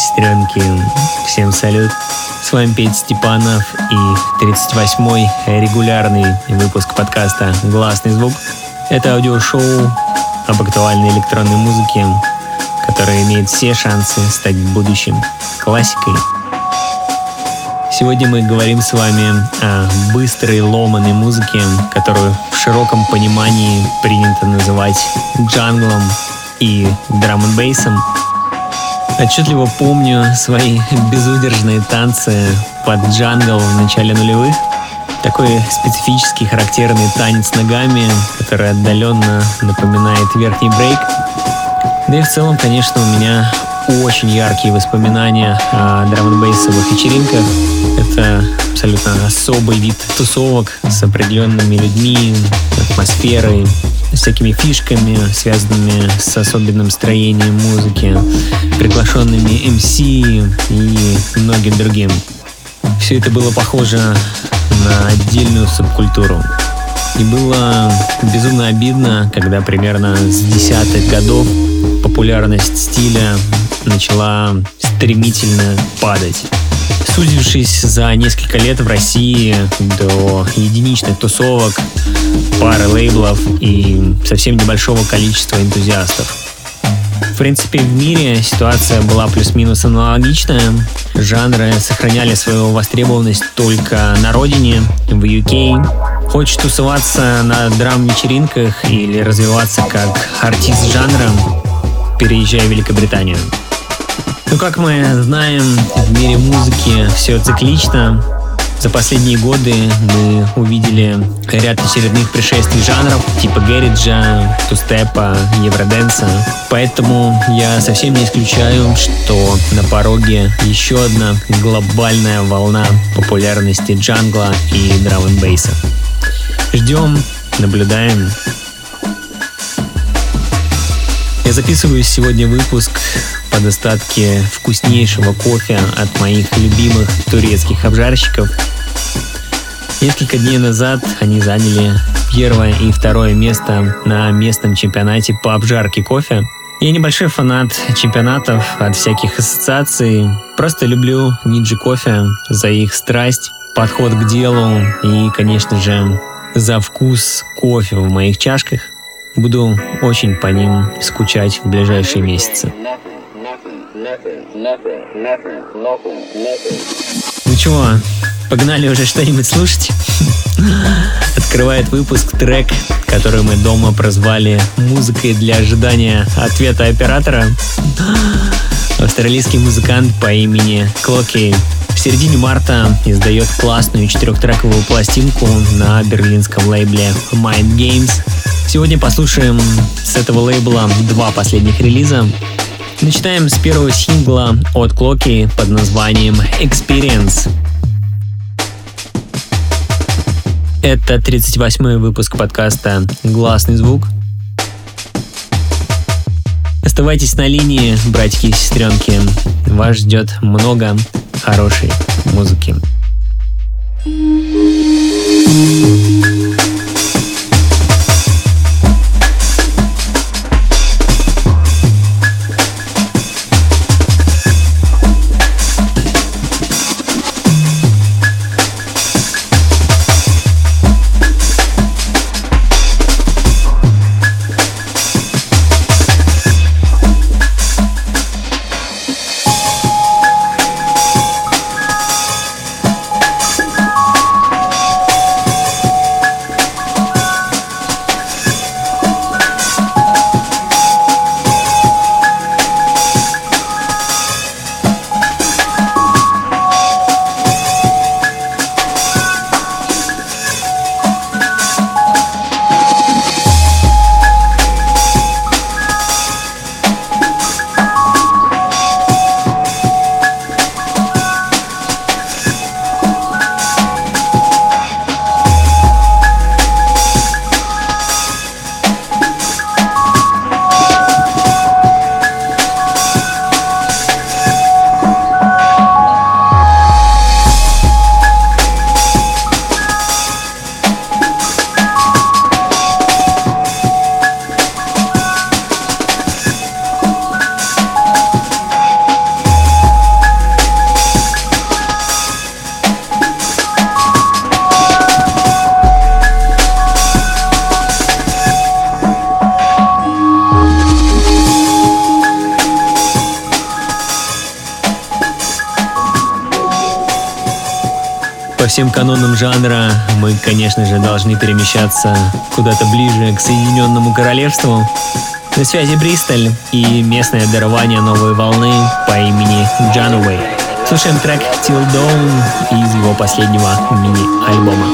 сестренки, всем салют. С вами Петя Степанов и 38-й регулярный выпуск подкаста «Гласный звук». Это аудиошоу об актуальной электронной музыке, которая имеет все шансы стать в будущем классикой. Сегодня мы говорим с вами о быстрой ломаной музыке, которую в широком понимании принято называть джанглом и драм н бейсом Отчетливо помню свои безудержные танцы под джангл в начале нулевых. Такой специфический характерный танец ногами, который отдаленно напоминает верхний брейк. Да и в целом, конечно, у меня очень яркие воспоминания о драм бейсовых вечеринках. Это абсолютно особый вид тусовок с определенными людьми, атмосферой, всякими фишками, связанными с особенным строением музыки, приглашенными MC и многим другим. Все это было похоже на отдельную субкультуру. И было безумно обидно, когда примерно с десятых годов популярность стиля начала стремительно падать. Сузившись за несколько лет в России до единичных тусовок, пары лейблов и совсем небольшого количества энтузиастов. В принципе, в мире ситуация была плюс-минус аналогичная. Жанры сохраняли свою востребованность только на родине, в UK. Хочешь тусоваться на драм-вечеринках или развиваться как артист жанра, переезжай в Великобританию. Ну, как мы знаем, в мире музыки все циклично. За последние годы мы увидели ряд очередных пришествий жанров, типа гэриджа, тустепа, евроденса. Поэтому я совсем не исключаю, что на пороге еще одна глобальная волна популярности джангла и драм н бейса. Ждем, наблюдаем. Я записываю сегодня выпуск по достатке вкуснейшего кофе от моих любимых турецких обжарщиков. Несколько дней назад они заняли первое и второе место на местном чемпионате по обжарке кофе. Я небольшой фанат чемпионатов от всяких ассоциаций. Просто люблю Ниджи кофе за их страсть, подход к делу и, конечно же, за вкус кофе в моих чашках. Буду очень по ним скучать в ближайшие месяцы. Ну чего, погнали уже что-нибудь слушать? Открывает выпуск трек, который мы дома прозвали «Музыкой для ожидания ответа оператора». Австралийский музыкант по имени Клоки в середине марта издает классную четырехтрековую пластинку на берлинском лейбле Mind Games. Сегодня послушаем с этого лейбла два последних релиза. Начинаем с первого сингла от Клоки под названием Experience. Это 38-й выпуск подкаста «Гласный звук». Оставайтесь на линии, братики и сестренки. Вас ждет много хорошей музыки. thank you конечно же, должны перемещаться куда-то ближе к Соединенному Королевству. На связи Бристоль и местное дарование новой волны по имени Джануэй. Слушаем трек Till Dawn из его последнего мини-альбома.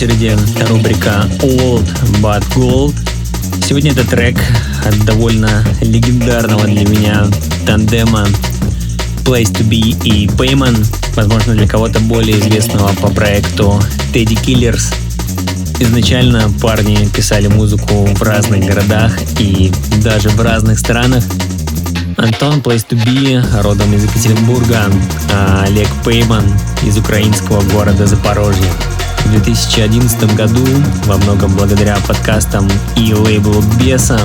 Очереди рубрика Old But Gold. Сегодня это трек от довольно легендарного для меня тандема Place to Be и Payman, возможно для кого-то более известного по проекту Teddy Killers. Изначально парни писали музыку в разных городах и даже в разных странах. Антон Place to Be родом из Екатеринбурга, а Олег Пейман из украинского города Запорожье в 2011 году, во многом благодаря подкастам и лейблу Беса,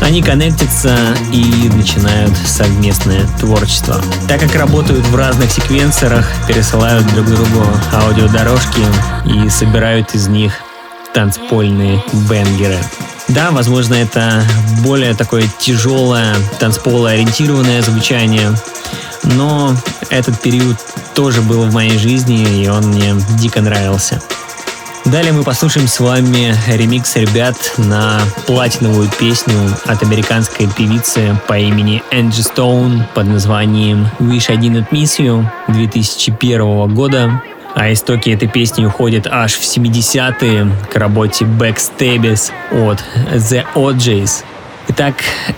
они коннектятся и начинают совместное творчество. Так как работают в разных секвенсорах, пересылают друг другу аудиодорожки и собирают из них танцпольные бенгеры. Да, возможно, это более такое тяжелое, танцполо-ориентированное звучание, но этот период тоже был в моей жизни, и он мне дико нравился. Далее мы послушаем с вами ремикс ребят на платиновую песню от американской певицы по имени Энджи Стоун под названием Wish I Didn't Miss You 2001 года. А истоки этой песни уходят аж в 70-е к работе Backstabbies от The OJs. Итак,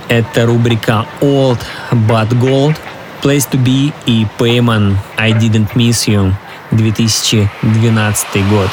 это рубрика Old But Gold – Place to Be и Payman I Didn't Miss You 2012 год.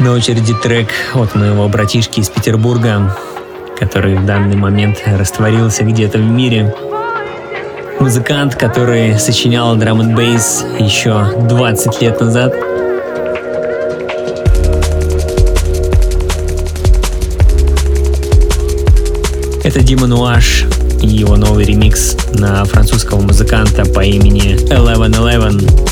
На очереди трек от моего братишки из Петербурга, который в данный момент растворился где-то в мире. Музыкант, который сочинял драм н еще 20 лет назад. Это Дима Нуаш и его новый ремикс на французского музыканта по имени Eleven Eleven.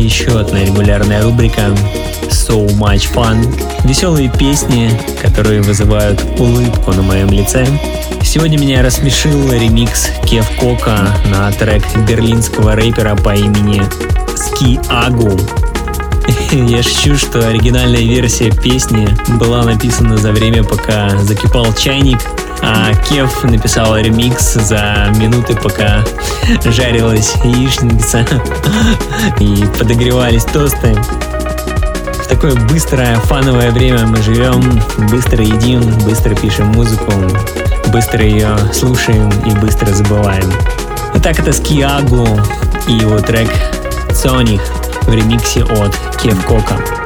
Еще одна регулярная рубрика So Much Fun. Веселые песни, которые вызывают улыбку на моем лице. Сегодня меня рассмешил ремикс Кев Кока на трек берлинского рэпера по имени Ски Агу. Я шучу, что оригинальная версия песни была написана за время, пока закипал чайник, Кев написал ремикс за минуты, пока жарилась яичница и подогревались тосты. В такое быстрое, фановое время мы живем, быстро едим, быстро пишем музыку, быстро ее слушаем и быстро забываем. Итак, это Скиагу и его трек «Соник» в ремиксе от Кев Кока.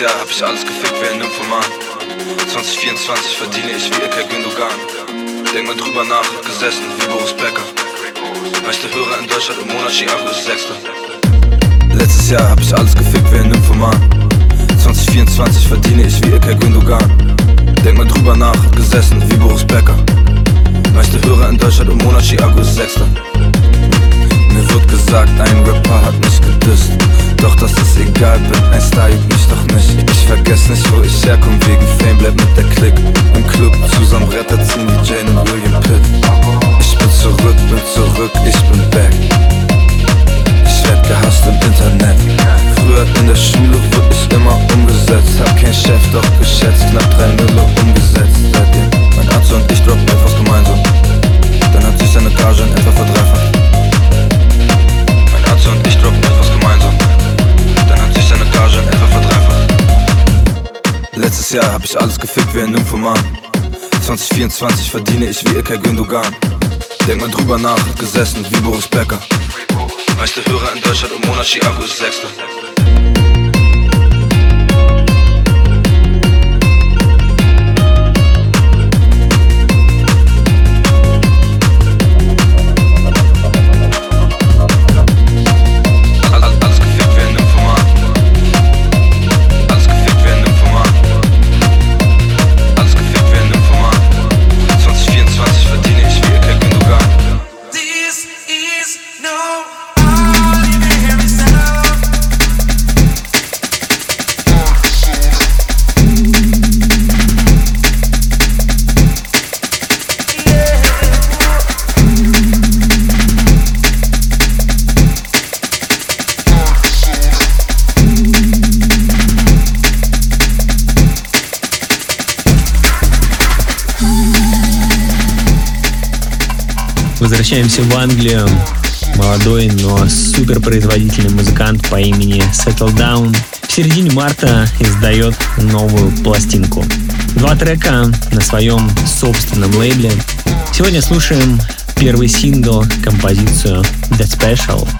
Jahr hab ich alles gefickt wie ein Nymphoman. 2024 verdiene ich wie Ilkay Gündogan. Denk mal drüber nach, gesessen wie Boris Becker. Meiste Hörer in Deutschland im Monat Chiago ist Sechster. Letztes Jahr hab ich alles gefickt wie ein Nymphoman. 2024 verdiene ich wie Ilkay Gündogan. Denk mal drüber nach, gesessen wie Boris Becker. Meiste Hörer in Deutschland im Monat Chiago ist Sechster. Mir wird gesagt, ein Rapper hat mich gedisst doch dass es egal, bin ein Star, juckt mich doch nicht. Ich vergess nicht, wo ich herkomm, wegen Fame, bleib mit der Klick Im Club zusammen rettet ziehen wie Jane und William Pitt. Ich bin zurück, bin zurück, ich bin back. Ich werd gehasst im Internet. Früher in der Schule wurde ich immer umgesetzt. Hab kein Chef, doch geschätzt, knapp drei Mille umgesetzt. Seitdem mein Arzt und ich droppen etwas gemeinsam. Dann hat sich seine Gage in etwa verdreifacht. Mein Arzt und ich droppen Gage etwa verdreifacht. Letztes Jahr hab ich alles gefickt wie ein Nymphoman. 2024 verdiene ich wie Ilkay Gündogan. Denk mal drüber nach, gesessen wie Boris Becker. Meiste Hörer in Deutschland und Monat Chiago ist Sechster. Возвращаемся в Англию. Молодой, но суперпроизводительный музыкант по имени Settle Down в середине марта издает новую пластинку. Два трека на своем собственном лейбле. Сегодня слушаем первый сингл, композицию The Special.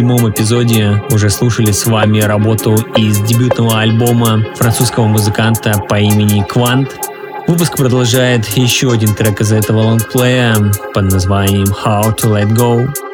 37-м эпизоде уже слушали с вами работу из дебютного альбома французского музыканта по имени Квант. Выпуск продолжает еще один трек из этого лонгплея под названием How to Let Go.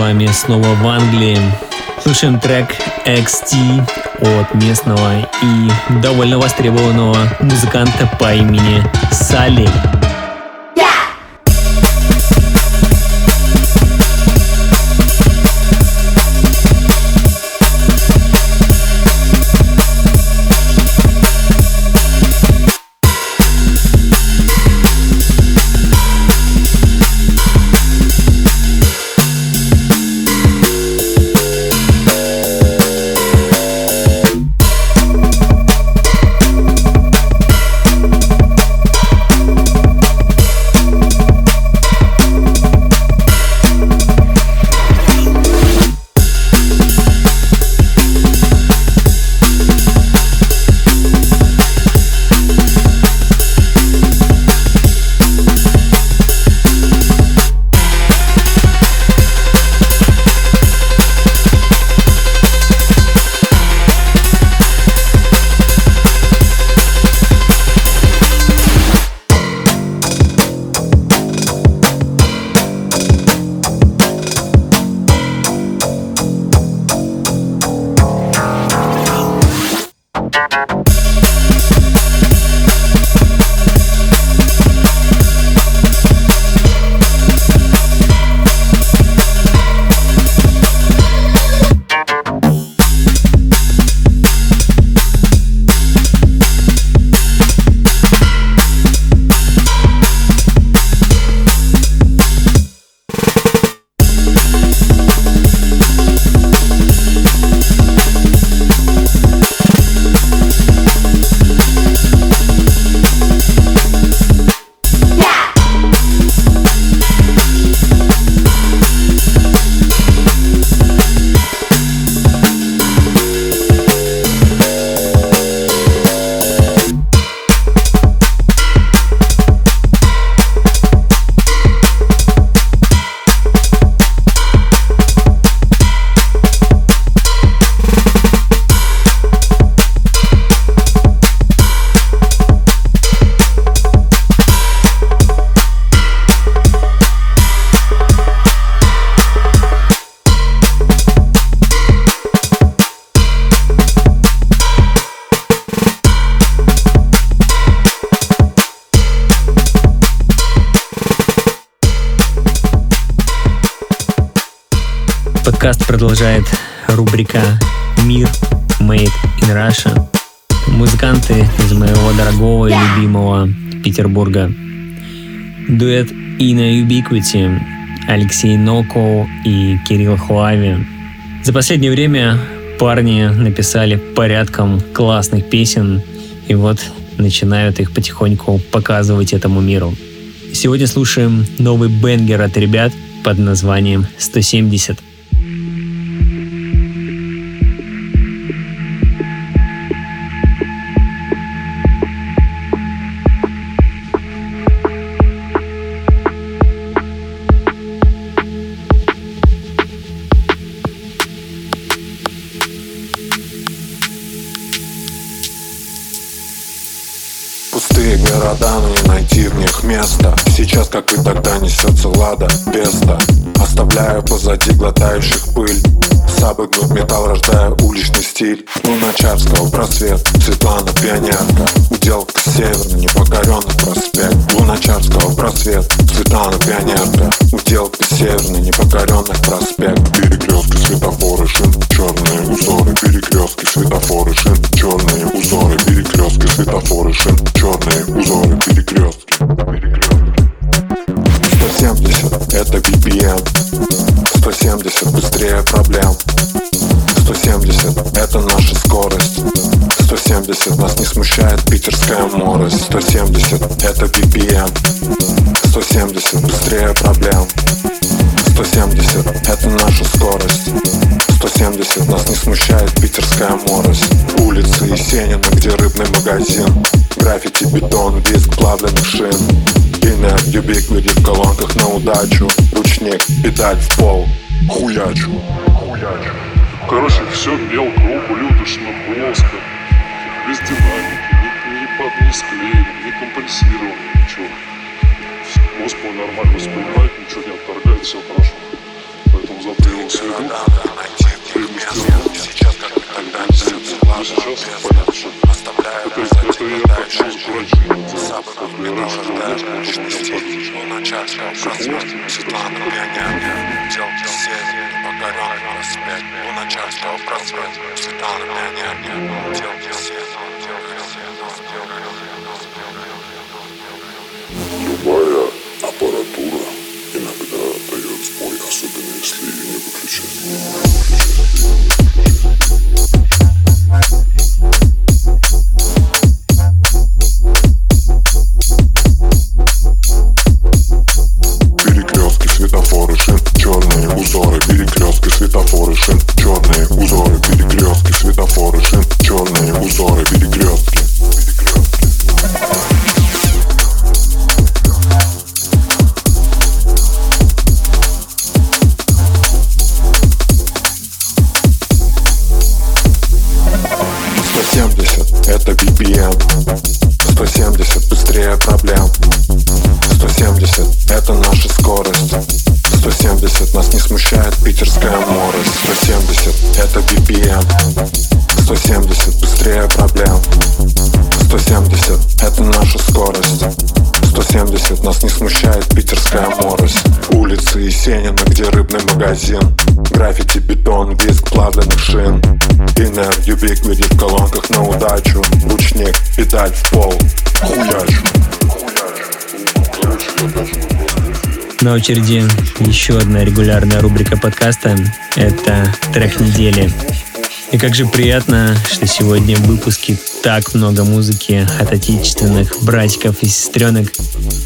Вами снова в Англии. Слушаем трек XT от местного и довольно востребованного музыканта по имени Салли. Продолжает рубрика «Мир Made in Russia». Музыканты из моего дорогого и любимого Петербурга. Дуэт Ина Ubiquity, Алексей Ноко и Кирилл Хуави. За последнее время парни написали порядком классных песен, и вот начинают их потихоньку показывать этому миру. Сегодня слушаем новый бенгер от ребят под названием «170». Лада Беста Оставляю позади глотающих пыль. Сабы гнут металл, рождая уличный стиль. Луначарского просвет Светлана пионерка. Уделка северный, непокоренный проспект. Луначарского просвет Светлана пионерка. Уделка северный, непокоренный проспект. Перекрестки светофоры шин Черные узоры. Перекрестки светофоры шин Черные узоры. Перекрестки светофоры шин Черные узоры. Перекрестки 170 это BPM 170 быстрее проблем. 170 это наша скорость. 170 нас не смущает питерская морость. 170 это BPM 170 быстрее проблем 170 это наша скорость. 170 нас не смущает питерская морость. Улицы Есенина, где рыбный магазин. Граффити, бетон, визг плавленных шин. Инер, юбиквиди в колонках на удачу. Ручник, педаль в пол. Хуячу, хуячу. Короче, все мелко, ублюдочно, плоско Без динамики, ни под, ни склеен, ни компенсирован, ничего Господи, нормально воспринимает, ничего не отторгает, все хорошо Поэтому затылок сведут. Сейчас, как и тогда, сердце влажно, бездна Оставляю Это, позади это я на как дальше музыку раньше не делал. Запах Как я минула раньше ждать работал, личности Луначарского просвет Светлана пионер Дел север, покорен просвет Луначарского просвет Светлана пионер Дел Любая аппаратура иногда дает сбой, особенно если ее не выключать. Перекрестки, светофоры, шин, черные узоры Перекрестки, светофоры, шин, черные узоры Перекрестки, светофоры, шин, очереди еще одна регулярная рубрика подкаста. Это трек недели. И как же приятно, что сегодня в выпуске так много музыки от отечественных братиков и сестренок.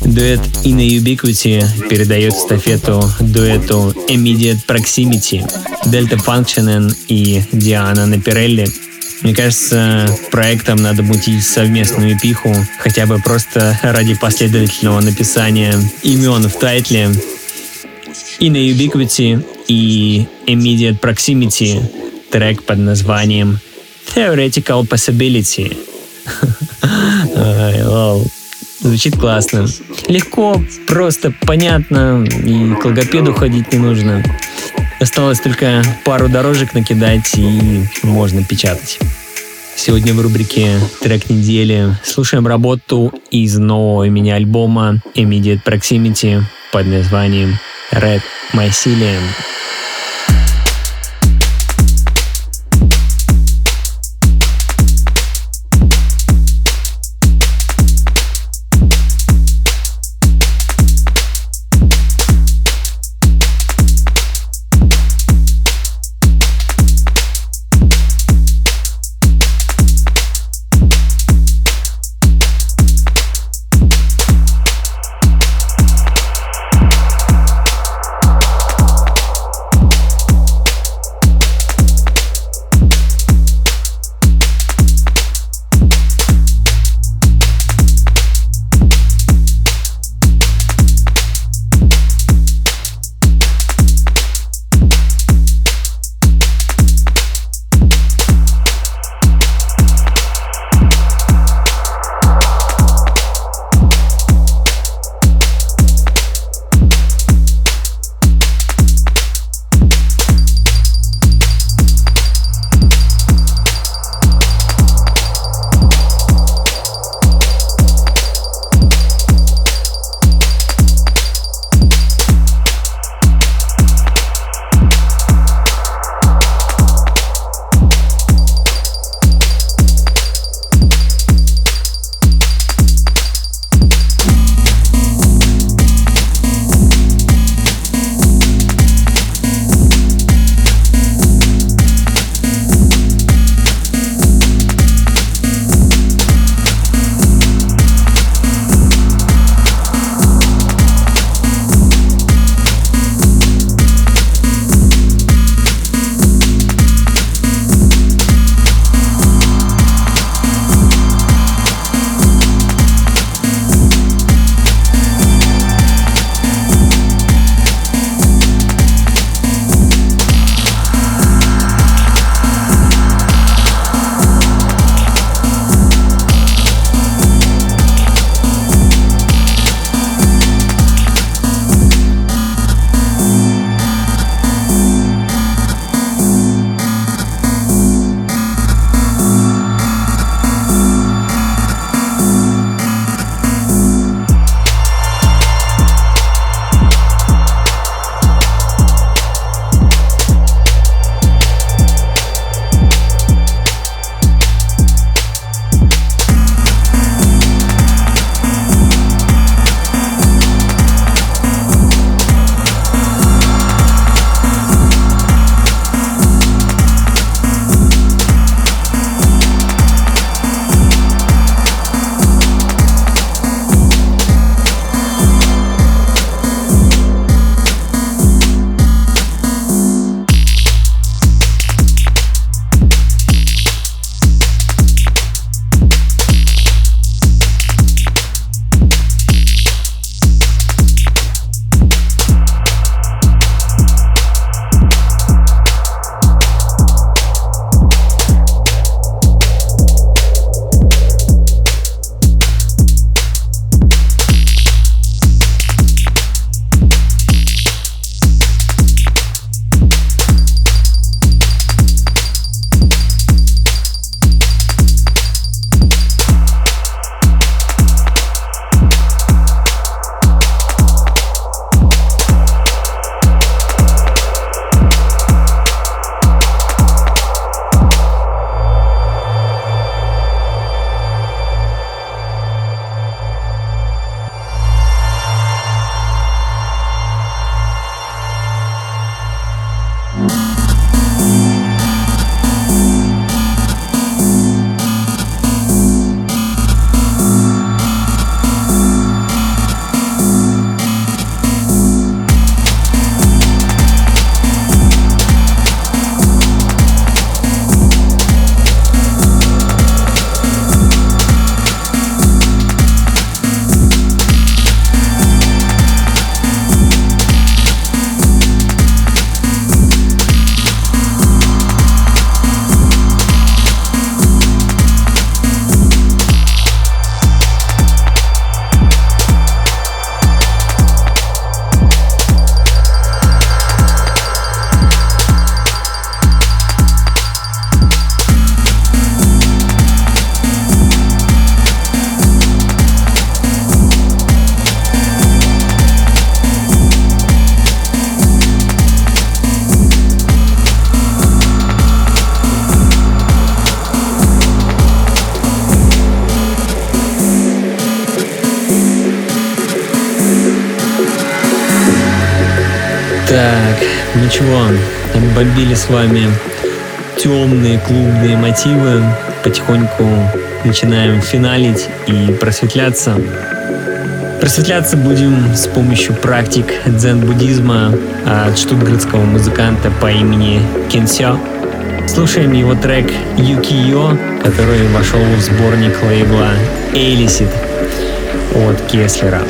Дуэт Inna Ubiquity передает эстафету дуэту Immediate Proximity, Delta Functionen и Диана Наперелли. Мне кажется, проектом надо мутить совместную эпиху, хотя бы просто ради последовательного написания имен в тайтле. Inna Ubiquity и Immediate Proximity трек под названием Theoretical Possibility. Звучит классно. Легко, просто, понятно, и к логопеду ходить не нужно. Осталось только пару дорожек накидать, и можно печатать. Сегодня в рубрике «Трек недели» слушаем работу из нового мини-альбома Immediate Proximity под названием Red Mycelium. Ничего, бомбили с вами темные клубные мотивы. Потихоньку начинаем финалить и просветляться. Просветляться будем с помощью практик дзен-буддизма от штутгартского музыканта по имени Кенсё. Слушаем его трек Юкио, который вошел в сборник лейбла Элисит от Кеслера.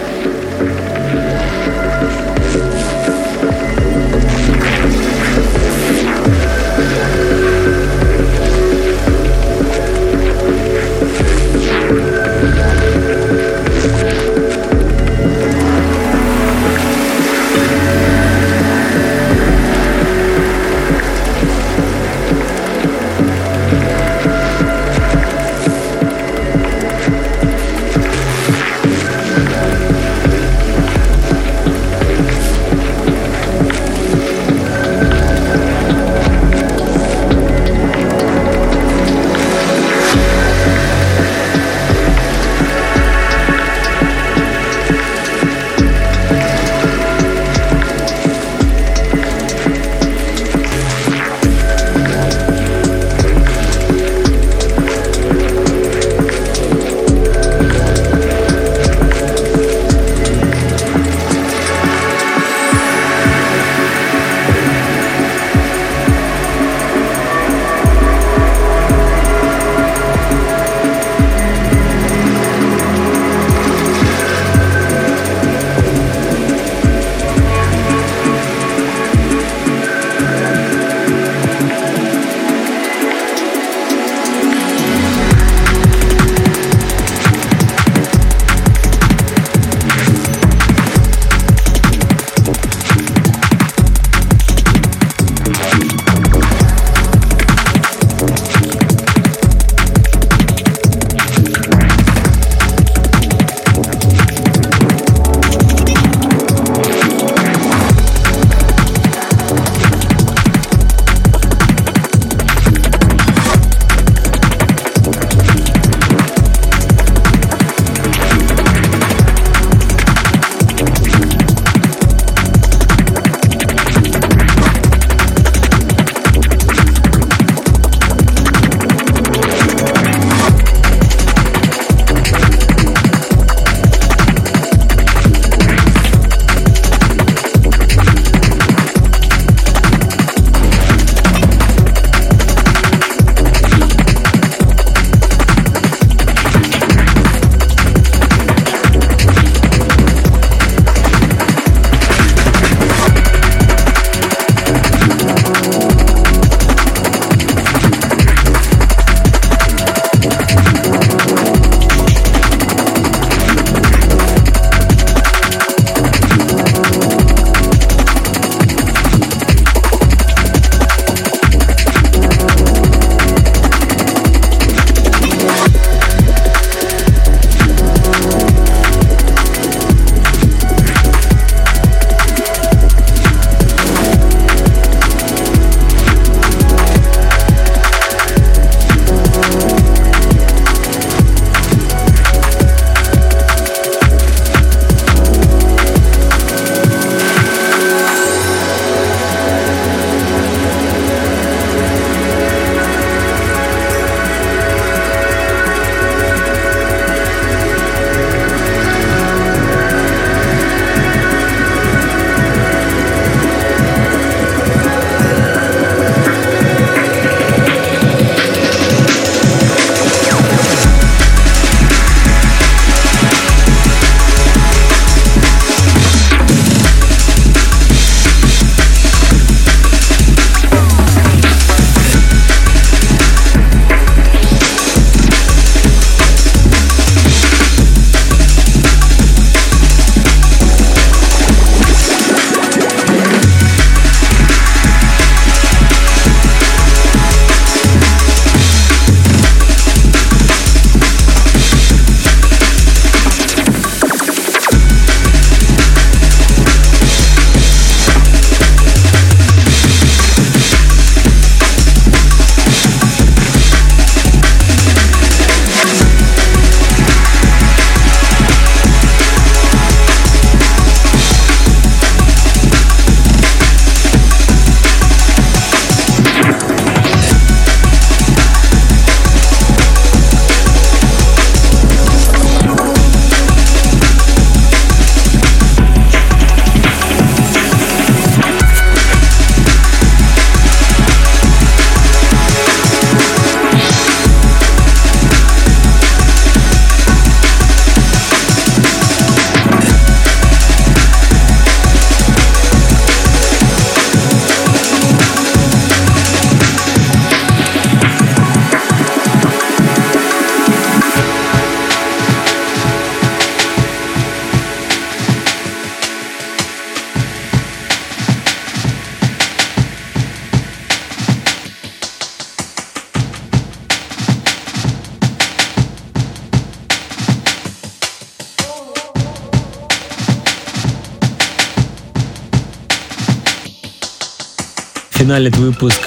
Финалит выпуск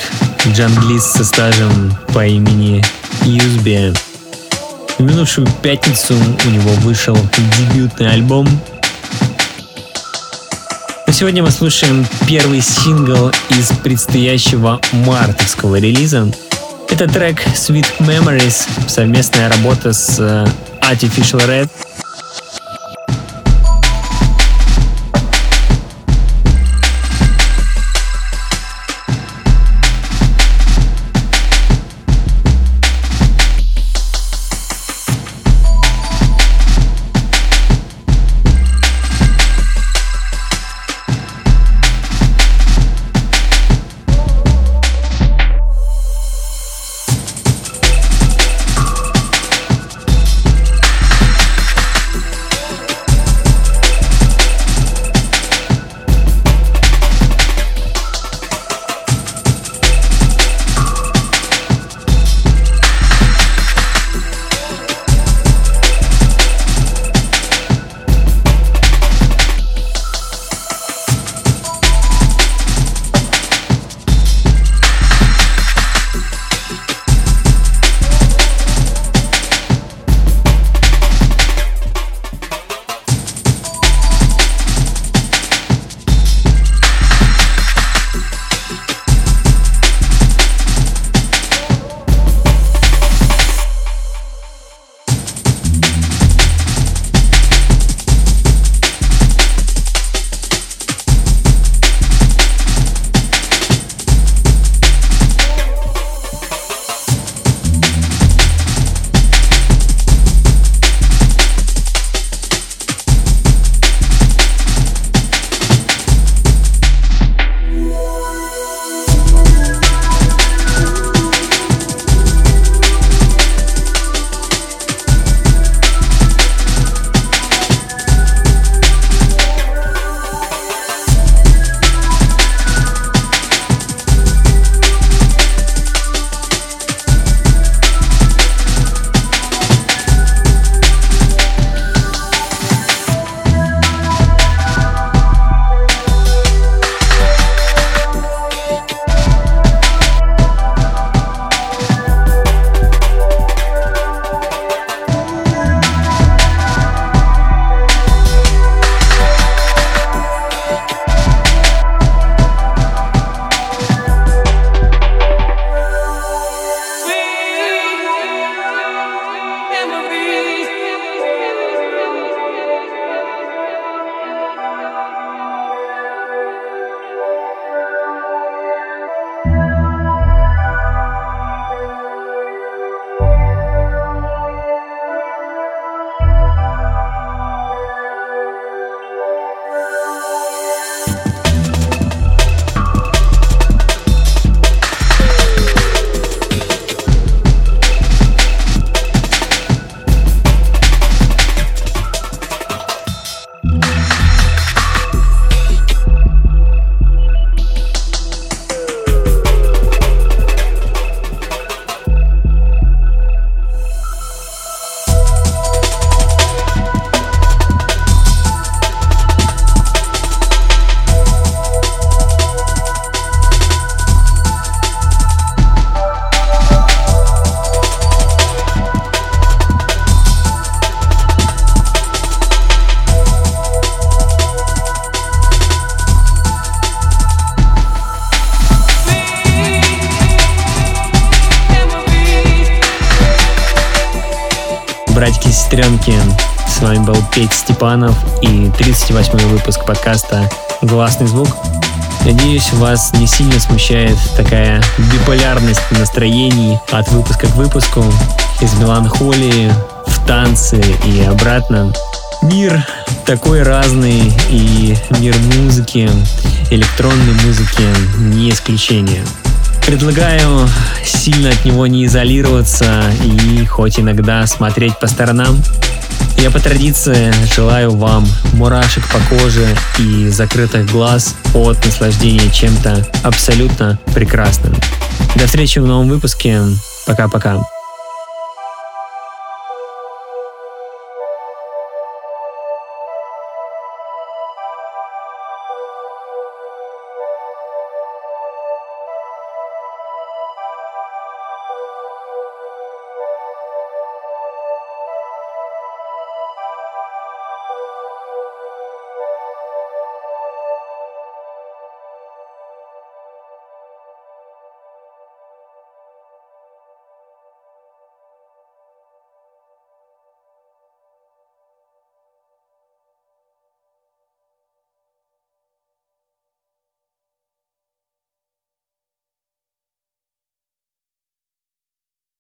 джанглист со стажем по имени Юзби. В минувшую пятницу у него вышел дебютный альбом. Но сегодня мы слушаем первый сингл из предстоящего мартовского релиза. Это трек Sweet Memories, совместная работа с э, Artificial Red – сестренки. С вами был Петь Степанов и 38-й выпуск подкаста «Гласный звук». Надеюсь, вас не сильно смущает такая биполярность настроений от выпуска к выпуску, из меланхолии в танцы и обратно. Мир такой разный, и мир музыки, электронной музыки не исключение. Предлагаю сильно от него не изолироваться и хоть иногда смотреть по сторонам. Я по традиции желаю вам мурашек по коже и закрытых глаз от наслаждения чем-то абсолютно прекрасным. До встречи в новом выпуске. Пока-пока.